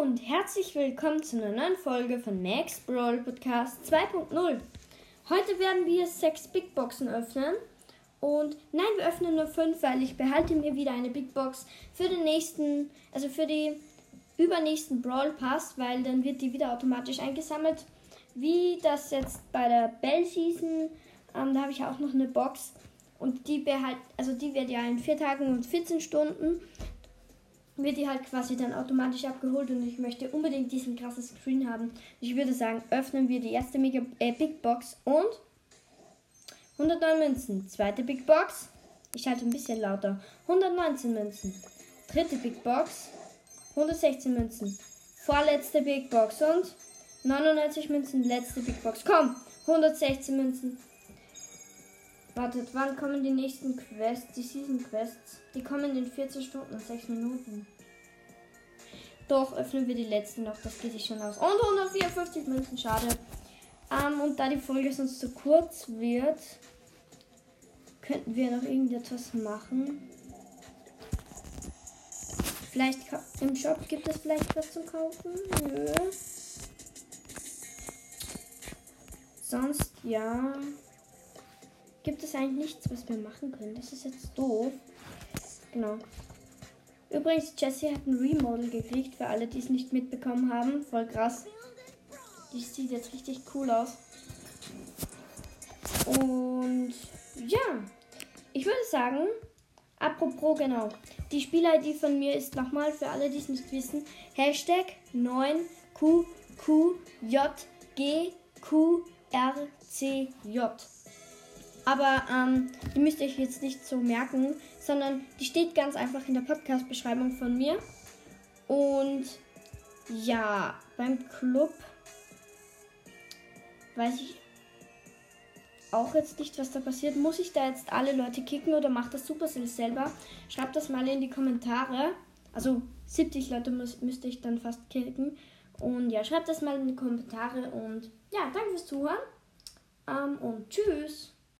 und herzlich willkommen zu einer neuen Folge von Max Brawl Podcast 2.0. Heute werden wir sechs Big Boxen öffnen. Und nein, wir öffnen nur fünf, weil ich behalte mir wieder eine Big Box für den nächsten, also für die übernächsten Brawl Pass, weil dann wird die wieder automatisch eingesammelt. Wie das jetzt bei der Bell Season, ähm, da habe ich auch noch eine Box. Und die behalt, also die wird ja in vier Tagen und 14 Stunden wird die halt quasi dann automatisch abgeholt und ich möchte unbedingt diesen krassen Screen haben. Ich würde sagen, öffnen wir die erste Mega äh, Big Box und 109 Münzen. Zweite Big Box. Ich halte ein bisschen lauter. 119 Münzen. Dritte Big Box. 116 Münzen. Vorletzte Big Box und 99 Münzen. Letzte Big Box. Komm, 116 Münzen. Wartet, wann kommen die nächsten Quests, die Season Quests? Die kommen in 14 Stunden und 6 Minuten. Doch, öffnen wir die letzten noch, das geht sich schon aus. Und 154 Münzen, schade. Ähm, und da die Folge sonst zu kurz wird, könnten wir noch irgendetwas machen. Vielleicht im Shop gibt es vielleicht was zu kaufen. Nö. Sonst ja gibt es eigentlich nichts, was wir machen können. Das ist jetzt doof. Genau. Übrigens, Jessie hat ein Remodel gekriegt, für alle, die es nicht mitbekommen haben. Voll krass. Die sieht jetzt richtig cool aus. Und ja, ich würde sagen, apropos genau, die Spiel-ID von mir ist nochmal für alle, die es nicht wissen, Hashtag 9QQJGQRCJ. Aber ähm, die müsst ihr euch jetzt nicht so merken, sondern die steht ganz einfach in der Podcast-Beschreibung von mir. Und ja, beim Club weiß ich auch jetzt nicht, was da passiert. Muss ich da jetzt alle Leute kicken oder macht das Supercell selber? Schreibt das mal in die Kommentare. Also 70 Leute muss, müsste ich dann fast kicken. Und ja, schreibt das mal in die Kommentare. Und ja, danke fürs Zuhören. Ähm, und tschüss.